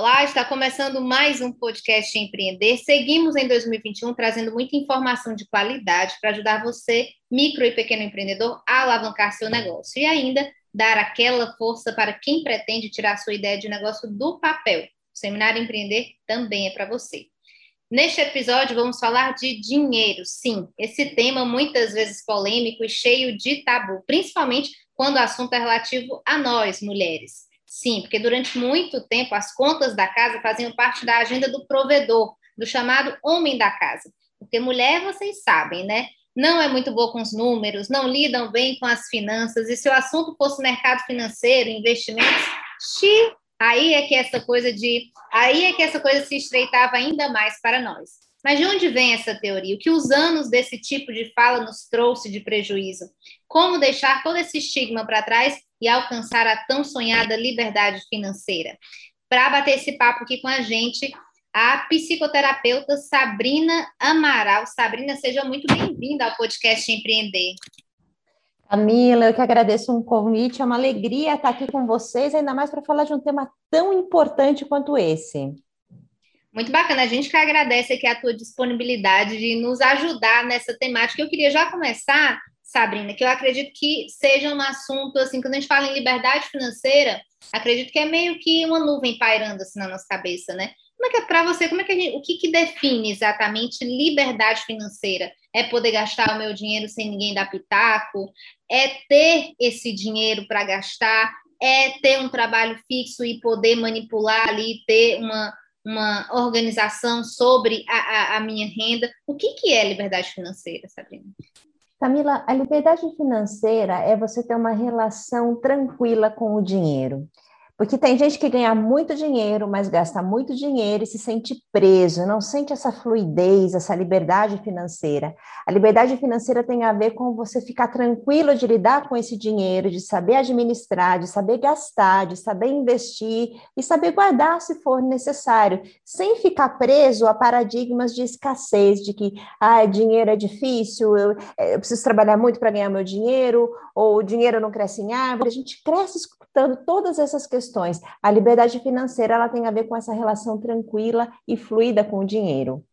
Olá, está começando mais um podcast Empreender. Seguimos em 2021 trazendo muita informação de qualidade para ajudar você, micro e pequeno empreendedor, a alavancar seu negócio e ainda dar aquela força para quem pretende tirar sua ideia de negócio do papel. O Seminário Empreender também é para você. Neste episódio, vamos falar de dinheiro. Sim, esse tema muitas vezes polêmico e cheio de tabu, principalmente quando o assunto é relativo a nós, mulheres. Sim, porque durante muito tempo as contas da casa faziam parte da agenda do provedor, do chamado homem da casa. Porque mulher, vocês sabem, né? Não é muito boa com os números, não lidam bem com as finanças, e se o assunto fosse mercado financeiro, investimentos, xi, aí é que essa coisa de. Aí é que essa coisa se estreitava ainda mais para nós. Mas de onde vem essa teoria? O que os anos desse tipo de fala nos trouxe de prejuízo? Como deixar todo esse estigma para trás e alcançar a tão sonhada liberdade financeira. Para bater esse papo aqui com a gente, a psicoterapeuta Sabrina Amaral. Sabrina, seja muito bem-vinda ao podcast Empreender. Camila, eu que agradeço um convite, é uma alegria estar aqui com vocês, ainda mais para falar de um tema tão importante quanto esse. Muito bacana, a gente que agradece aqui a tua disponibilidade de nos ajudar nessa temática. Eu queria já começar Sabrina, que eu acredito que seja um assunto, assim, quando a gente fala em liberdade financeira, acredito que é meio que uma nuvem pairando assim na nossa cabeça, né? Como é que é para você, como é que gente, o que, que define exatamente liberdade financeira? É poder gastar o meu dinheiro sem ninguém dar pitaco? É ter esse dinheiro para gastar? É ter um trabalho fixo e poder manipular ali, ter uma, uma organização sobre a, a, a minha renda? O que, que é liberdade financeira, Sabrina? Camila, a liberdade financeira é você ter uma relação tranquila com o dinheiro. Porque tem gente que ganha muito dinheiro, mas gasta muito dinheiro e se sente preso, não sente essa fluidez, essa liberdade financeira. A liberdade financeira tem a ver com você ficar tranquilo de lidar com esse dinheiro, de saber administrar, de saber gastar, de saber investir e saber guardar se for necessário, sem ficar preso a paradigmas de escassez, de que ah, dinheiro é difícil, eu, eu preciso trabalhar muito para ganhar meu dinheiro, ou o dinheiro não cresce em árvore. A gente cresce escutando todas essas questões questões. A liberdade financeira ela tem a ver com essa relação tranquila e fluida com o dinheiro.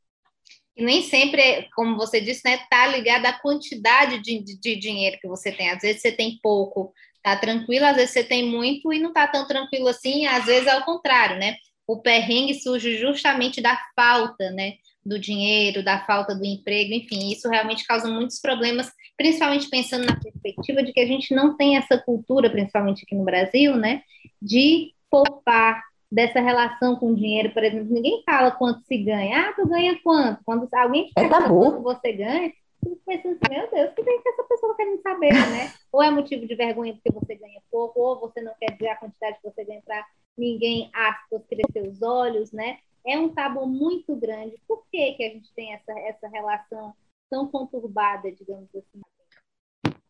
E nem sempre, como você disse, né, tá ligada à quantidade de, de, de, dinheiro que você tem. Às vezes você tem pouco, tá tranquilo, às vezes você tem muito e não tá tão tranquilo assim, às vezes é o contrário, né? O perrengue surge justamente da falta, né? Do dinheiro, da falta do emprego, enfim, isso realmente causa muitos problemas, principalmente pensando na perspectiva de que a gente não tem essa cultura, principalmente aqui no Brasil, né? de poupar, dessa relação com o dinheiro, por exemplo, ninguém fala quanto se ganha. Ah, tu ganha quanto? Quando alguém é quanto você ganha, você pensa assim, meu Deus, que tem que essa pessoa querendo saber, né? Ou é motivo de vergonha porque você ganha pouco, ou você não quer dizer a quantidade que você ganha para ninguém, aspas, crescer os olhos, né? É um tabu muito grande. Por que, que a gente tem essa, essa relação tão conturbada, digamos assim?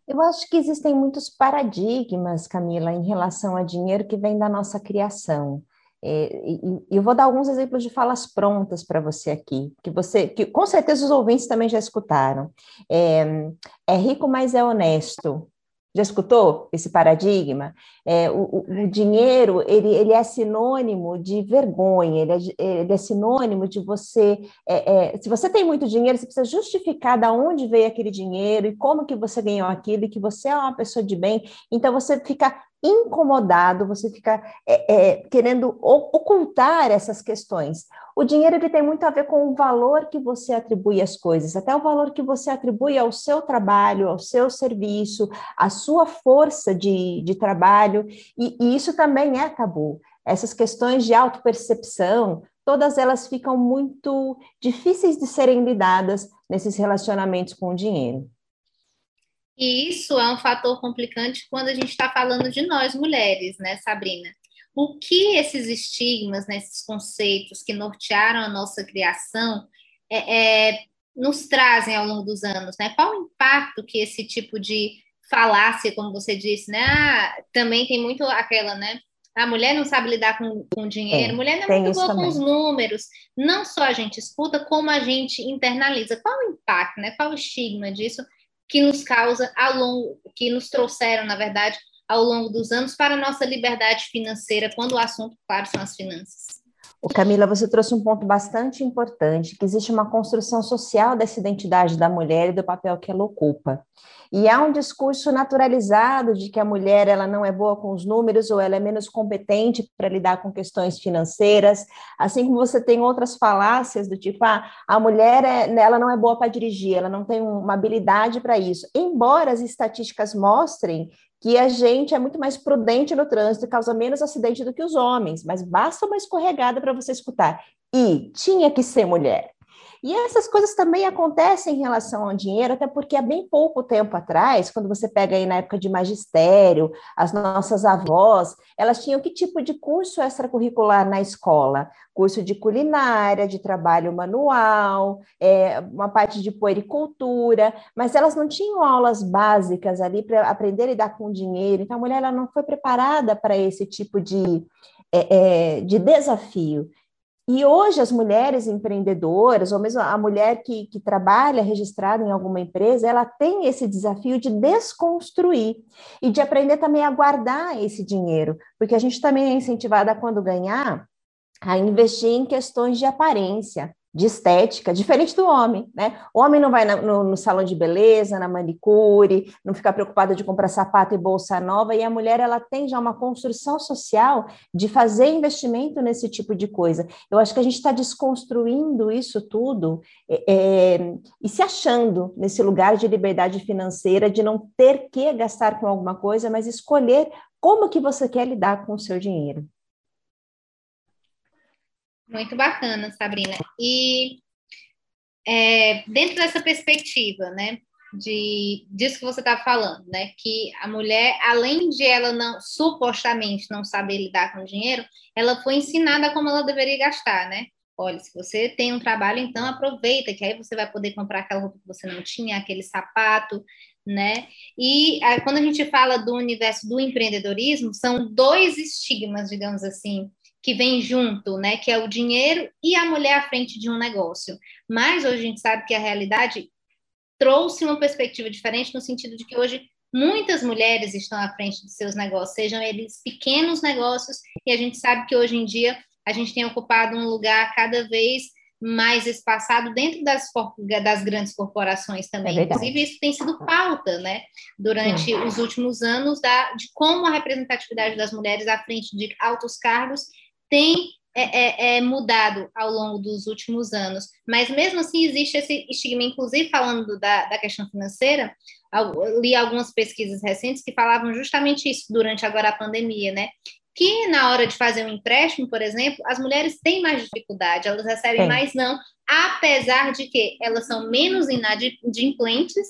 Eu acho que existem muitos paradigmas, Camila, em relação a dinheiro que vem da nossa criação. É, e, eu vou dar alguns exemplos de falas prontas para você aqui, que você, que com certeza os ouvintes também já escutaram. É, é rico, mas é honesto. Já escutou esse paradigma? É, o, o, dinheiro ele, ele é sinônimo de vergonha, ele é, ele é sinônimo de você. É, é, se você tem muito dinheiro, você precisa justificar de onde veio aquele dinheiro e como que você ganhou aquilo e que você é uma pessoa de bem. Então você fica incomodado, você fica é, é, querendo ocultar essas questões. O dinheiro ele tem muito a ver com o valor que você atribui às coisas, até o valor que você atribui ao seu trabalho, ao seu serviço, à sua força de, de trabalho, e, e isso também é tabu. Essas questões de autopercepção, todas elas ficam muito difíceis de serem lidadas nesses relacionamentos com o dinheiro. E isso é um fator complicante quando a gente está falando de nós mulheres, né, Sabrina? O que esses estigmas, né, esses conceitos que nortearam a nossa criação é, é, nos trazem ao longo dos anos, né? Qual o impacto que esse tipo de falácia, como você disse, né? Ah, também tem muito aquela, né? A mulher não sabe lidar com, com dinheiro, a mulher não é muito boa com os números. Não só a gente escuta, como a gente internaliza. Qual o impacto, né? Qual o estigma disso que nos causa ao longo, que nos trouxeram, na verdade, ao longo dos anos para a nossa liberdade financeira, quando o assunto, claro, são as finanças. O Camila, você trouxe um ponto bastante importante, que existe uma construção social dessa identidade da mulher e do papel que ela ocupa. E há um discurso naturalizado de que a mulher ela não é boa com os números ou ela é menos competente para lidar com questões financeiras, assim como você tem outras falácias do tipo, ah, a mulher é, ela não é boa para dirigir, ela não tem uma habilidade para isso. Embora as estatísticas mostrem que a gente é muito mais prudente no trânsito e causa menos acidente do que os homens, mas basta uma escorregada para você escutar. E tinha que ser mulher. E essas coisas também acontecem em relação ao dinheiro, até porque há bem pouco tempo atrás, quando você pega aí na época de magistério, as nossas avós, elas tinham que tipo de curso extracurricular na escola? Curso de culinária, de trabalho manual, é, uma parte de puericultura, mas elas não tinham aulas básicas ali para aprender a lidar com dinheiro. Então, a mulher ela não foi preparada para esse tipo de, é, é, de desafio. E hoje as mulheres empreendedoras, ou mesmo a mulher que, que trabalha registrada em alguma empresa, ela tem esse desafio de desconstruir e de aprender também a guardar esse dinheiro, porque a gente também é incentivada quando ganhar a investir em questões de aparência de estética, diferente do homem, né? O homem não vai na, no, no, salão de beleza, na manicure, não fica preocupada de comprar sapato e bolsa nova, e a mulher, ela tem já uma construção social de fazer investimento nesse tipo de coisa. Eu acho que a gente está desconstruindo isso tudo é, é, e se achando nesse lugar de liberdade financeira, de não ter que gastar com alguma coisa, mas escolher como que você quer lidar com o seu dinheiro. Muito bacana, Sabrina. E é, dentro dessa perspectiva, né, de disso que você está falando, né, que a mulher, além de ela não supostamente não saber lidar com o dinheiro, ela foi ensinada como ela deveria gastar, né? Olha, se você tem um trabalho, então aproveita, que aí você vai poder comprar aquela roupa que você não tinha, aquele sapato, né? E aí, quando a gente fala do universo do empreendedorismo, são dois estigmas, digamos assim, que vem junto, né, que é o dinheiro e a mulher à frente de um negócio. Mas hoje a gente sabe que a realidade trouxe uma perspectiva diferente no sentido de que hoje muitas mulheres estão à frente de seus negócios, sejam eles pequenos negócios, e a gente sabe que hoje em dia a gente tem ocupado um lugar cada vez mais espaçado dentro das, das grandes corporações também. É Inclusive, isso tem sido pauta, né, durante é. os últimos anos, da, de como a representatividade das mulheres à frente de altos cargos tem é, é, é, mudado ao longo dos últimos anos, mas mesmo assim existe esse estigma, inclusive falando da, da questão financeira, li algumas pesquisas recentes que falavam justamente isso durante agora a pandemia, né? Que na hora de fazer um empréstimo, por exemplo, as mulheres têm mais dificuldade, elas recebem é. mais não, apesar de que elas são menos inadimplentes,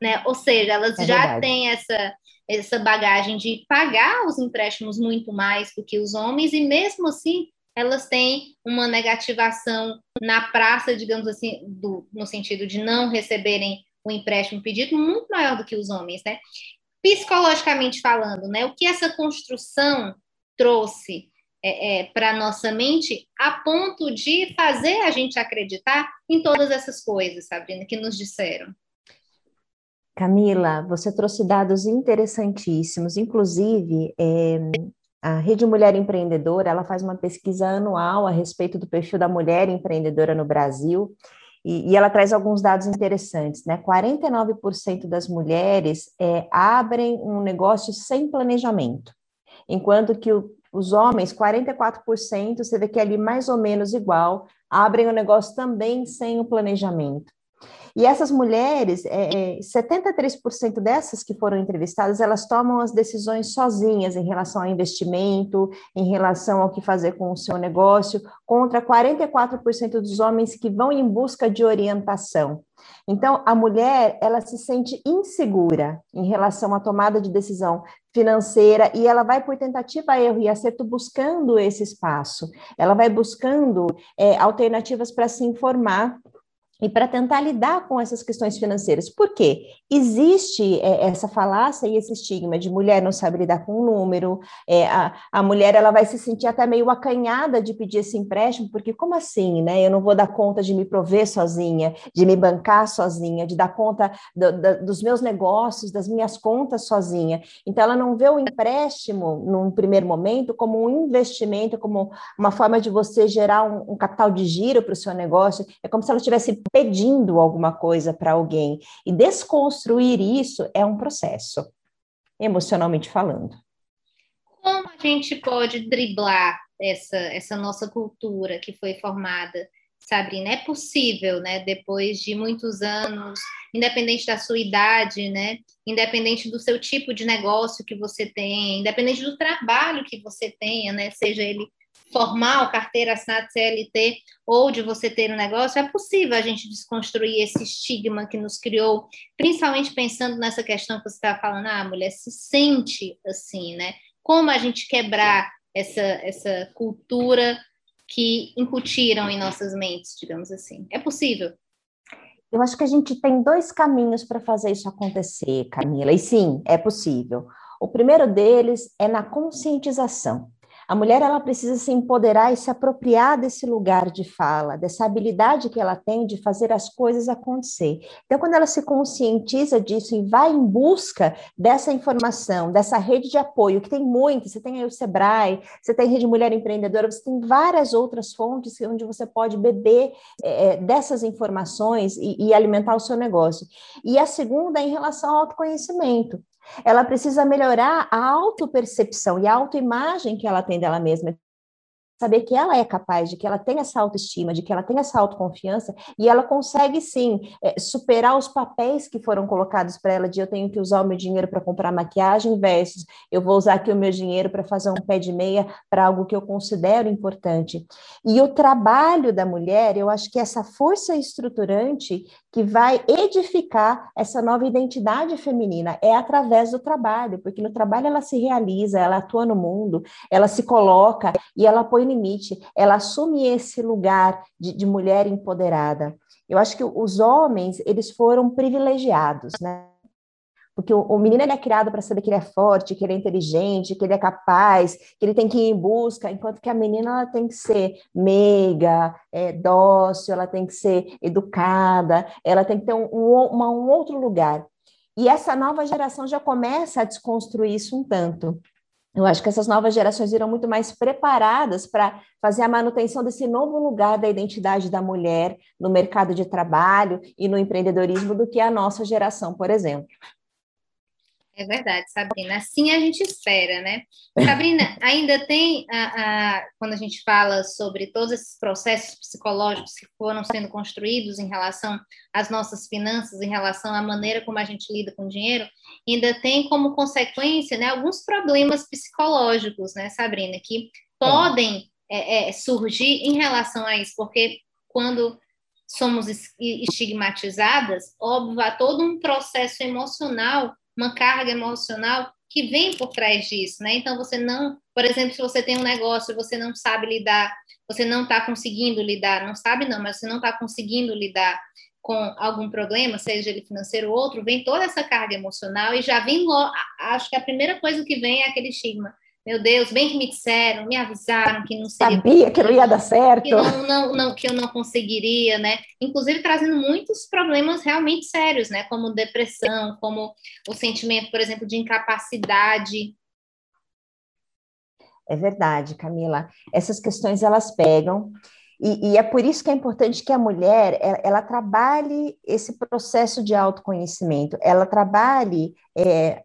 né? Ou seja, elas é já verdade. têm essa essa bagagem de pagar os empréstimos muito mais do que os homens, e mesmo assim elas têm uma negativação na praça, digamos assim, do, no sentido de não receberem o empréstimo pedido muito maior do que os homens, né? Psicologicamente falando, né? O que essa construção trouxe é, é, para nossa mente a ponto de fazer a gente acreditar em todas essas coisas, Sabrina, que nos disseram. Camila, você trouxe dados interessantíssimos, inclusive é, a Rede Mulher Empreendedora, ela faz uma pesquisa anual a respeito do perfil da mulher empreendedora no Brasil, e, e ela traz alguns dados interessantes, né? 49% das mulheres é, abrem um negócio sem planejamento, enquanto que o, os homens, 44%, você vê que é ali mais ou menos igual, abrem o negócio também sem o planejamento. E essas mulheres, é, 73% é, dessas que foram entrevistadas, elas tomam as decisões sozinhas em relação ao investimento, em relação ao que fazer com o seu negócio, contra 44% dos homens que vão em busca de orientação. Então, a mulher, ela se sente insegura em relação à tomada de decisão financeira e ela vai por tentativa, erro e acerto buscando esse espaço. Ela vai buscando é, alternativas para se informar e para tentar lidar com essas questões financeiras. Por quê? Existe é, essa falácia e esse estigma de mulher não sabe lidar com o número, é, a, a mulher ela vai se sentir até meio acanhada de pedir esse empréstimo, porque como assim, né? Eu não vou dar conta de me prover sozinha, de me bancar sozinha, de dar conta do, do, dos meus negócios, das minhas contas sozinha. Então ela não vê o empréstimo, num primeiro momento, como um investimento, como uma forma de você gerar um, um capital de giro para o seu negócio. É como se ela tivesse pedindo alguma coisa para alguém. E desconstruir isso é um processo, emocionalmente falando. Como a gente pode driblar essa, essa nossa cultura que foi formada? Sabrina, é possível, né? Depois de muitos anos, independente da sua idade, né? Independente do seu tipo de negócio que você tem, independente do trabalho que você tenha, né? Seja ele formal, carteira assinada CLT, ou de você ter um negócio, é possível a gente desconstruir esse estigma que nos criou, principalmente pensando nessa questão que você está falando, ah, a mulher se sente assim, né? Como a gente quebrar essa, essa cultura que incutiram em nossas mentes, digamos assim. É possível? Eu acho que a gente tem dois caminhos para fazer isso acontecer, Camila, e sim, é possível. O primeiro deles é na conscientização. A mulher ela precisa se empoderar e se apropriar desse lugar de fala, dessa habilidade que ela tem de fazer as coisas acontecer. Então, quando ela se conscientiza disso e vai em busca dessa informação, dessa rede de apoio, que tem muito, você tem aí o Sebrae, você tem Rede Mulher Empreendedora, você tem várias outras fontes onde você pode beber é, dessas informações e, e alimentar o seu negócio. E a segunda é em relação ao autoconhecimento. Ela precisa melhorar a autopercepção e a autoimagem que ela tem dela mesma saber que ela é capaz, de que ela tem essa autoestima, de que ela tem essa autoconfiança e ela consegue sim é, superar os papéis que foram colocados para ela de eu tenho que usar o meu dinheiro para comprar maquiagem versus eu vou usar aqui o meu dinheiro para fazer um pé de meia para algo que eu considero importante. E o trabalho da mulher, eu acho que essa força estruturante que vai edificar essa nova identidade feminina é através do trabalho, porque no trabalho ela se realiza, ela atua no mundo, ela se coloca e ela põe limite, ela assume esse lugar de, de mulher empoderada. Eu acho que os homens, eles foram privilegiados, né? Porque o, o menino é criado para saber que ele é forte, que ele é inteligente, que ele é capaz, que ele tem que ir em busca, enquanto que a menina ela tem que ser meiga, é, dócil, ela tem que ser educada, ela tem que ter um, um, uma, um outro lugar. E essa nova geração já começa a desconstruir isso um tanto. Eu acho que essas novas gerações irão muito mais preparadas para fazer a manutenção desse novo lugar da identidade da mulher no mercado de trabalho e no empreendedorismo do que a nossa geração, por exemplo. É verdade, Sabrina. Assim a gente espera, né? Sabrina, ainda tem, a, a, quando a gente fala sobre todos esses processos psicológicos que foram sendo construídos em relação às nossas finanças, em relação à maneira como a gente lida com o dinheiro, ainda tem como consequência né, alguns problemas psicológicos, né, Sabrina, que podem é, é, surgir em relação a isso, porque quando somos estigmatizadas, óbvio, há todo um processo emocional uma carga emocional que vem por trás disso, né? Então você não, por exemplo, se você tem um negócio você não sabe lidar, você não está conseguindo lidar, não sabe não, mas você não está conseguindo lidar com algum problema, seja ele financeiro ou outro, vem toda essa carga emocional e já vem logo, acho que a primeira coisa que vem é aquele estigma. Meu Deus, bem que me disseram, me avisaram que não seria. Sabia que não ia dar certo. Que, não, não, não, que eu não conseguiria, né? Inclusive trazendo muitos problemas realmente sérios, né? Como depressão, como o sentimento, por exemplo, de incapacidade. É verdade, Camila. Essas questões elas pegam. E, e, é por isso que é importante que a mulher ela, ela trabalhe esse processo de autoconhecimento, ela trabalhe é,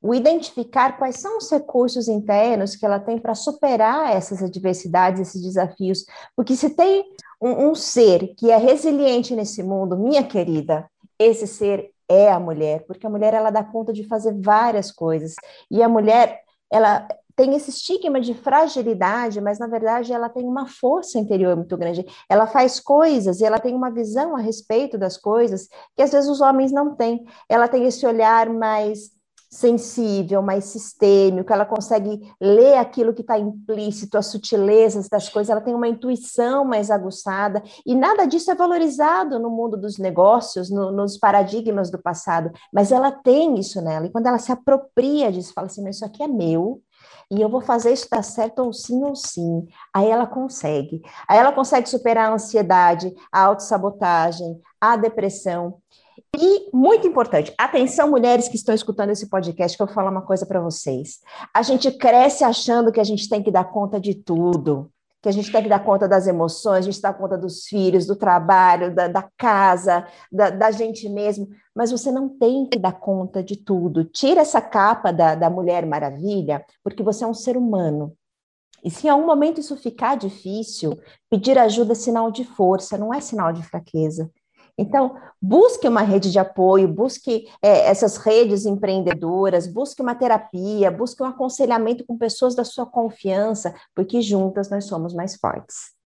o identificar quais são os recursos internos que ela tem para superar essas adversidades, esses desafios, porque se tem um, um ser que é resiliente nesse mundo, minha querida, esse ser é a mulher, porque a mulher ela dá conta de fazer várias coisas. E a mulher, ela tem esse estigma de fragilidade, mas na verdade ela tem uma força interior muito grande. Ela faz coisas e ela tem uma visão a respeito das coisas que às vezes os homens não têm. Ela tem esse olhar mais sensível, mais sistêmico, ela consegue ler aquilo que está implícito, as sutilezas das coisas, ela tem uma intuição mais aguçada, e nada disso é valorizado no mundo dos negócios, no, nos paradigmas do passado, mas ela tem isso nela, e quando ela se apropria disso, fala assim, isso aqui é meu, e eu vou fazer isso dar certo ou sim ou sim. Aí ela consegue. Aí ela consegue superar a ansiedade, a autossabotagem, a depressão. E, muito importante, atenção, mulheres que estão escutando esse podcast, que eu vou falar uma coisa para vocês. A gente cresce achando que a gente tem que dar conta de tudo, que a gente tem que dar conta das emoções, a gente dá conta dos filhos, do trabalho, da, da casa, da, da, gente mesmo, mas você não tem que dar conta de tudo. Tira essa capa da, da Mulher Maravilha, porque você é um ser humano. E se em algum momento isso ficar difícil, pedir ajuda é sinal de força, não é sinal de fraqueza. Então, busque uma rede de apoio, busque é, essas redes empreendedoras, busque uma terapia, busque um aconselhamento com pessoas da sua confiança, porque juntas nós somos mais fortes.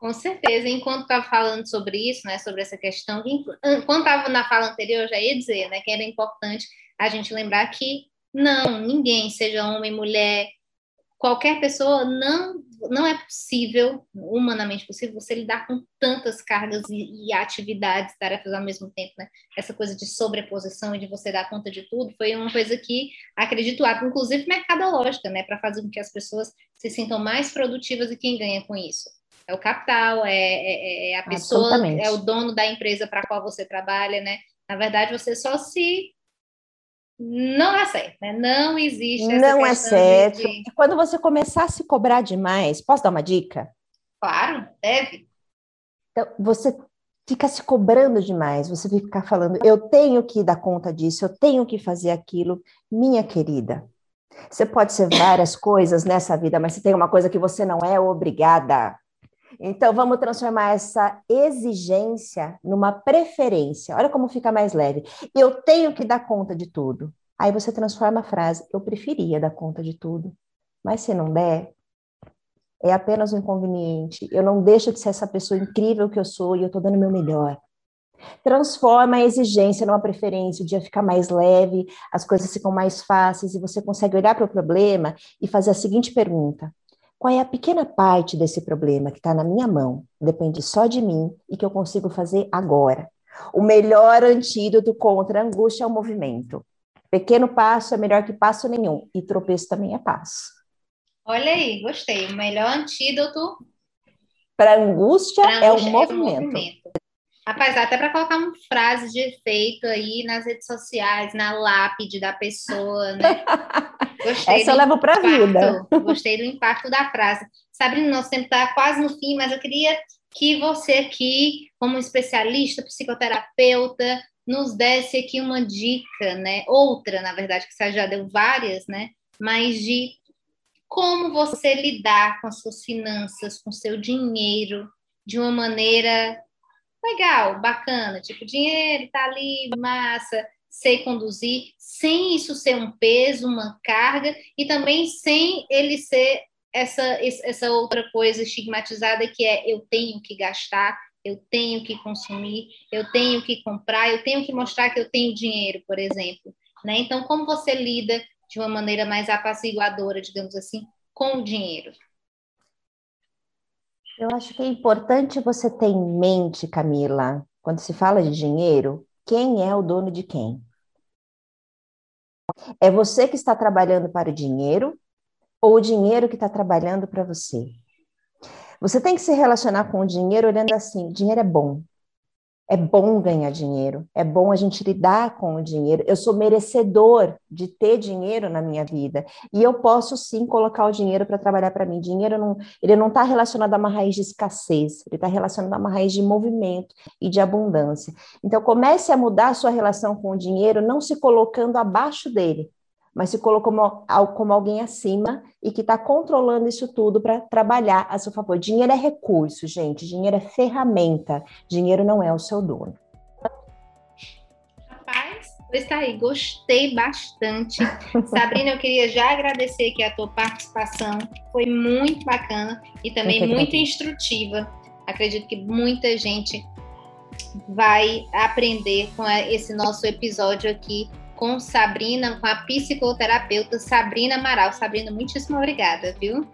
Com certeza, enquanto estava falando sobre isso, né, sobre essa questão, enquanto estava na fala anterior, eu já ia dizer né, que era importante a gente lembrar que não, ninguém, seja homem, mulher, qualquer pessoa não não é possível, humanamente possível, você lidar com tantas cargas e, e, atividades, tarefas ao mesmo tempo, né? Essa coisa de sobreposição e de você dar conta de tudo foi uma coisa que, acredito, inclusive mercadológica, né? Para fazer com que as pessoas se sintam mais produtivas e quem ganha com isso. É o capital, é, é, é a pessoa, é o dono da empresa para a qual você trabalha, né? Na verdade, você só se não é certo, né? Não existe essa Não é certo. De... E quando você começar a se cobrar demais, posso dar uma dica? Claro, deve. Então, você fica se cobrando demais, você fica falando, eu tenho que dar conta disso, eu tenho que fazer aquilo. Minha querida, você pode ser várias coisas nessa vida, mas se tem uma coisa que você não é obrigada. Então, vamos transformar essa exigência numa preferência. Olha como fica mais leve. Eu tenho que dar conta de tudo. Aí você transforma a frase: eu preferia dar conta de tudo. Mas se não der, é apenas um inconveniente. Eu não deixo de ser essa pessoa incrível que eu sou e eu estou dando o meu melhor. Transforma a exigência numa preferência, o dia fica mais leve, as coisas ficam mais fáceis e você consegue olhar para o problema e fazer a seguinte pergunta: qual é a pequena parte desse problema que está na minha mão, depende só de mim e que eu consigo fazer agora? O melhor antídoto contra a angústia é o movimento. Pequeno passo é melhor que passo nenhum, e tropeço também é passo. Olha aí, gostei. O melhor antídoto para angústia, angústia, é o movimento. É o movimento. Rapaz, até para colocar uma frase de efeito aí nas redes sociais, na lápide da pessoa, né? Gostei Essa eu levo para vida. Gostei do impacto da frase. Sabrina, nosso tempo está quase no fim, mas eu queria que você aqui, como especialista, psicoterapeuta, nos desse aqui uma dica, né? Outra, na verdade, que você já deu várias, né? Mas de como você lidar com as suas finanças, com seu dinheiro, de uma maneira legal, bacana, tipo, dinheiro tá ali, massa, sei conduzir, sem isso ser um peso, uma carga, e também sem ele ser essa, essa outra coisa estigmatizada que é eu tenho que gastar, eu tenho que consumir, eu tenho que comprar, eu tenho que mostrar que eu tenho dinheiro, por exemplo. Né? Então, como você lida de uma maneira mais apaciguadora, digamos assim, com o dinheiro? Eu acho que é importante você ter em mente, Camila, quando se fala de dinheiro, quem é o dono de quem? É você que está trabalhando para o dinheiro ou o dinheiro que está trabalhando para você? Você tem que se relacionar com o dinheiro olhando assim: dinheiro é bom, é bom ganhar dinheiro, é bom a gente lidar com o dinheiro. Eu sou merecedor de ter dinheiro na minha vida e eu posso sim colocar o dinheiro para trabalhar para mim. Dinheiro não, ele não está relacionado a uma raiz de escassez, ele está relacionado a uma raiz de movimento e de abundância. Então comece a mudar a sua relação com o dinheiro, não se colocando abaixo dele, mas se colocou como, como alguém acima e que está controlando isso tudo para trabalhar a seu favor. Dinheiro é recurso, gente, dinheiro é ferramenta, dinheiro não é o seu dono. Rapaz, está aí, gostei bastante. Sabrina, eu queria já agradecer aqui a tua participação, foi muito bacana e também muito instrutiva. Acredito que muita gente vai aprender com esse nosso episódio aqui com Sabrina, com a psicoterapeuta Sabrina Amaral. Sabrina, muitíssimo obrigada, viu?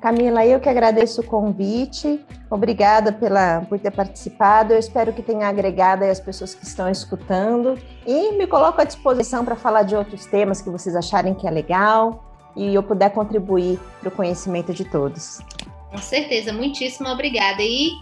Camila, eu que agradeço o convite. Obrigada pela, por ter participado. Eu espero que tenha agregado as pessoas que estão escutando. E me coloco à disposição para falar de outros temas que vocês acharem que é legal e eu puder contribuir para o conhecimento de todos. Com certeza, muitíssimo obrigada. E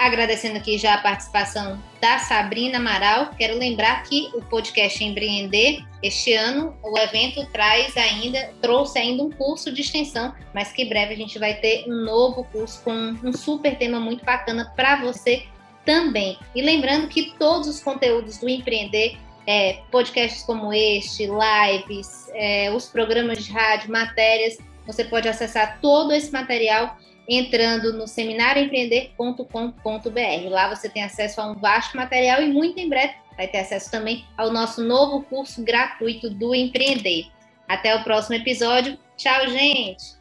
Agradecendo aqui já a participação da Sabrina Amaral, quero lembrar que o podcast Empreender, este ano, o evento traz ainda, trouxe ainda um curso de extensão, mas que em breve a gente vai ter um novo curso com um super tema muito bacana para você também. E lembrando que todos os conteúdos do Empreender é, podcasts como este, lives, é, os programas de rádio, matérias, você pode acessar todo esse material entrando no seminarioempreender.com.br. Lá você tem acesso a um vasto material e muito em breve vai ter acesso também ao nosso novo curso gratuito do Empreender. Até o próximo episódio. Tchau, gente!